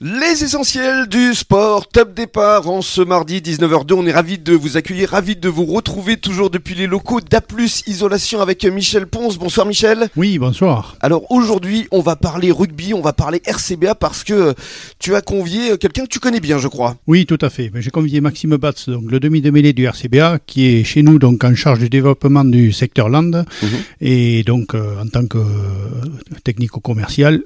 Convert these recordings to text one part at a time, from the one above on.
Les essentiels du sport, top départ en ce mardi 19h02. On est ravis de vous accueillir, ravis de vous retrouver toujours depuis les locaux d'A Isolation avec Michel Ponce. Bonsoir Michel. Oui, bonsoir. Alors aujourd'hui, on va parler rugby, on va parler RCBA parce que tu as convié quelqu'un que tu connais bien, je crois. Oui, tout à fait. J'ai convié Maxime Batz, donc le demi de mêlée du RCBA, qui est chez nous donc en charge du développement du secteur land mhm. et donc euh, en tant que euh, technico-commercial.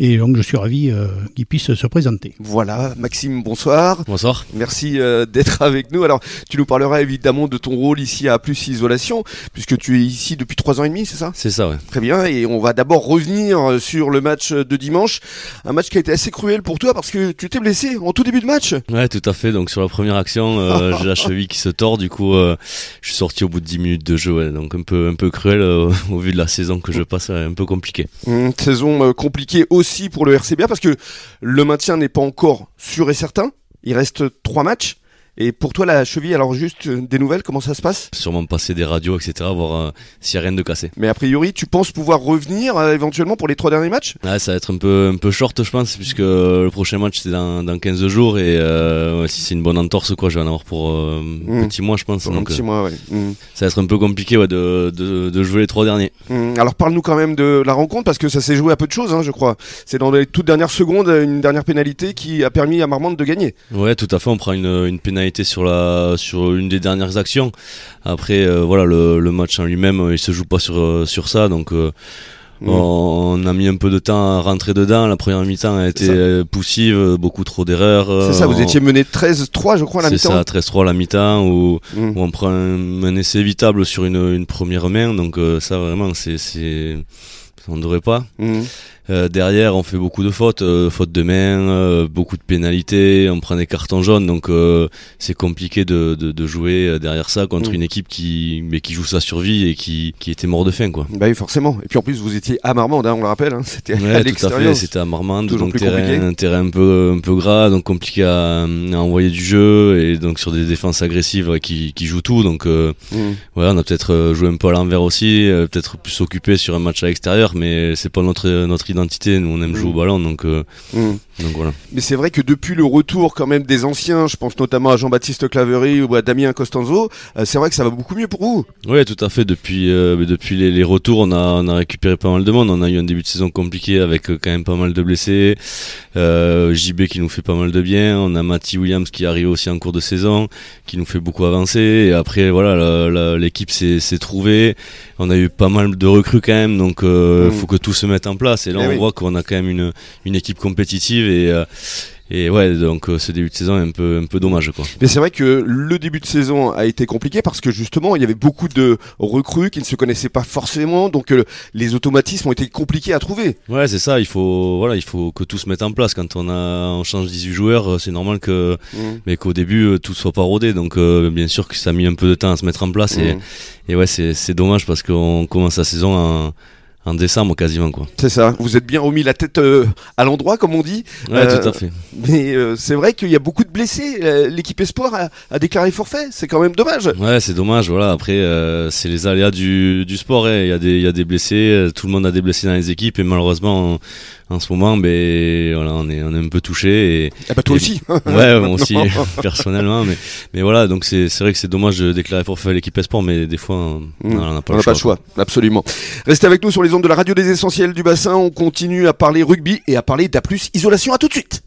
Et donc je suis ravi euh, qu'il puisse se présenter. Voilà, Maxime, bonsoir. Bonsoir. Merci euh, d'être avec nous. Alors, tu nous parleras évidemment de ton rôle ici à Plus Isolation, puisque tu es ici depuis trois ans et demi, c'est ça? C'est ça, ouais. Très bien, et on va d'abord revenir euh, sur le match de dimanche. Un match qui a été assez cruel pour toi parce que tu t'es blessé en tout début de match. Ouais, tout à fait. Donc sur la première action, j'ai la cheville qui se tord, du coup, je suis sorti au bout de 10 minutes de jeu. Ouais. Donc un peu, un peu cruel au vu de la saison que je passe, un peu compliqué. Une saison compliquée aussi pour le RCBA parce que le maintien n'est pas encore sûr et certain. Il reste trois matchs. Et pour toi, la cheville, alors juste euh, des nouvelles, comment ça se passe? Sûrement passer des radios, etc., voir euh, s'il n'y a rien de cassé. Mais a priori, tu penses pouvoir revenir euh, éventuellement pour les trois derniers matchs? Ouais, ça va être un peu, un peu short, je pense, puisque le prochain match c'est dans, dans 15 jours et si c'est une bonne entorse, quoi, je vais en avoir pour un hmm. petit mois, je pense. un petit mois, ouais. Hmm. Ça va être un peu compliqué ouais, de, de, de jouer les trois derniers. Hmm. Alors parle-nous quand même de la rencontre, parce que ça s'est joué à peu de choses, hein, je crois. C'est dans les toutes dernières secondes une dernière pénalité qui a permis à Marmande de gagner. Ouais, tout à fait. On prend une, une pénalité sur la sur une des dernières actions. Après, euh, voilà, le, match en lui-même, euh, il se joue pas sur, euh, sur ça, donc. Mm. On a mis un peu de temps à rentrer dedans. La première mi-temps a été poussive, beaucoup trop d'erreurs. C'est ça, vous étiez mené 13-3, je crois, à la mi-temps. C'est ça, 13-3 la mi-temps, où, mm. on prend un, essai évitable sur une, une première main. Donc, ça, vraiment, c'est. On ne devrait pas. Mm. Euh, derrière, on fait beaucoup de fautes, euh, fautes de main, euh, beaucoup de pénalités, on prend des cartons jaunes, donc c'est compliqué de, de, de, jouer derrière ça contre mm. une équipe qui, mais qui joue sa survie et qui, qui était mort de faim, quoi. Bah oui, forcément. Et puis en plus, vous étiez à Marmande, hein, on le rappelle, hein. c'était ouais, à l'extérieur. C'était à Marmande, donc terrain, un terrain un peu, un peu gras, donc compliqué à, à, envoyer du jeu et donc sur des défenses agressives qui, qui jouent tout. Donc mm. voilà, on a peut-être joué un peu à l'envers aussi, peut-être plus occupé sur un match à l'extérieur, mais c'est pas notre notre identité. Nous, on aime jouer au mm. ballon, donc, euh, mm. donc voilà. Mais c'est vrai que depuis le retour quand même des anciens, je pense notamment à Jean-Baptiste Clavery ou à Damien Costanzo, euh, c'est vrai que ça va beaucoup mieux pour vous. Oui, tout à fait. Depuis, euh, depuis les, retours, on a, on a récupéré pas mal de monde. On a eu un début de saison compliqué avec quand même pas mal de blessés. JB qui nous fait pas mal de bien. On a Matty Williams qui arrive aussi en cours de saison, qui nous fait beaucoup avancer. Et après, voilà, l'équipe s'est trouvée. On a eu pas mal de recrues quand même, donc il mm. faut que tout se mette en place. Et là, eh on voit qu'on a quand même une, une équipe compétitive et, euh, et ouais, donc euh, ce début de saison est un peu, un peu dommage. Quoi. Mais c'est vrai que le début de saison a été compliqué parce que justement, il y avait beaucoup de recrues qui ne se connaissaient pas forcément, donc euh, les automatismes ont été compliqués à trouver. Ouais, c'est ça, il faut, voilà, il faut que tout se mette en place. Quand on, a, on change 18 joueurs, c'est normal que, mmh. mais qu'au début, tout soit pas rodé. Donc bien sûr que ça a mis un peu de temps à se mettre en place. Et, mmh. et ouais, c'est dommage parce qu'on commence la saison en en décembre quasiment quoi. C'est ça. Vous êtes bien remis la tête euh, à l'endroit comme on dit. Ouais, tout à euh, fait. Mais euh, c'est vrai qu'il y a beaucoup de blessés. L'équipe espoir a, déclaré forfait. C'est quand même dommage. Ouais, c'est dommage. Voilà. Après, c'est les aléas du, du sport. Hein. Il y a des il y a des blessés. Tout le monde a des blessés dans les équipes et malheureusement en ce moment, ben voilà, on est on est un peu touché. Et, ah bah toi aussi. ouais, moi aussi personnellement, mais mais voilà, donc c'est c'est vrai que c'est dommage de déclarer forfait l'équipe Esport, mais des fois on n'a mmh. pas, le, choix, pas le choix. Absolument. Restez avec nous sur les ondes de la radio des essentiels du bassin. On continue à parler rugby et à parler d'A+. Isolation. À tout de suite.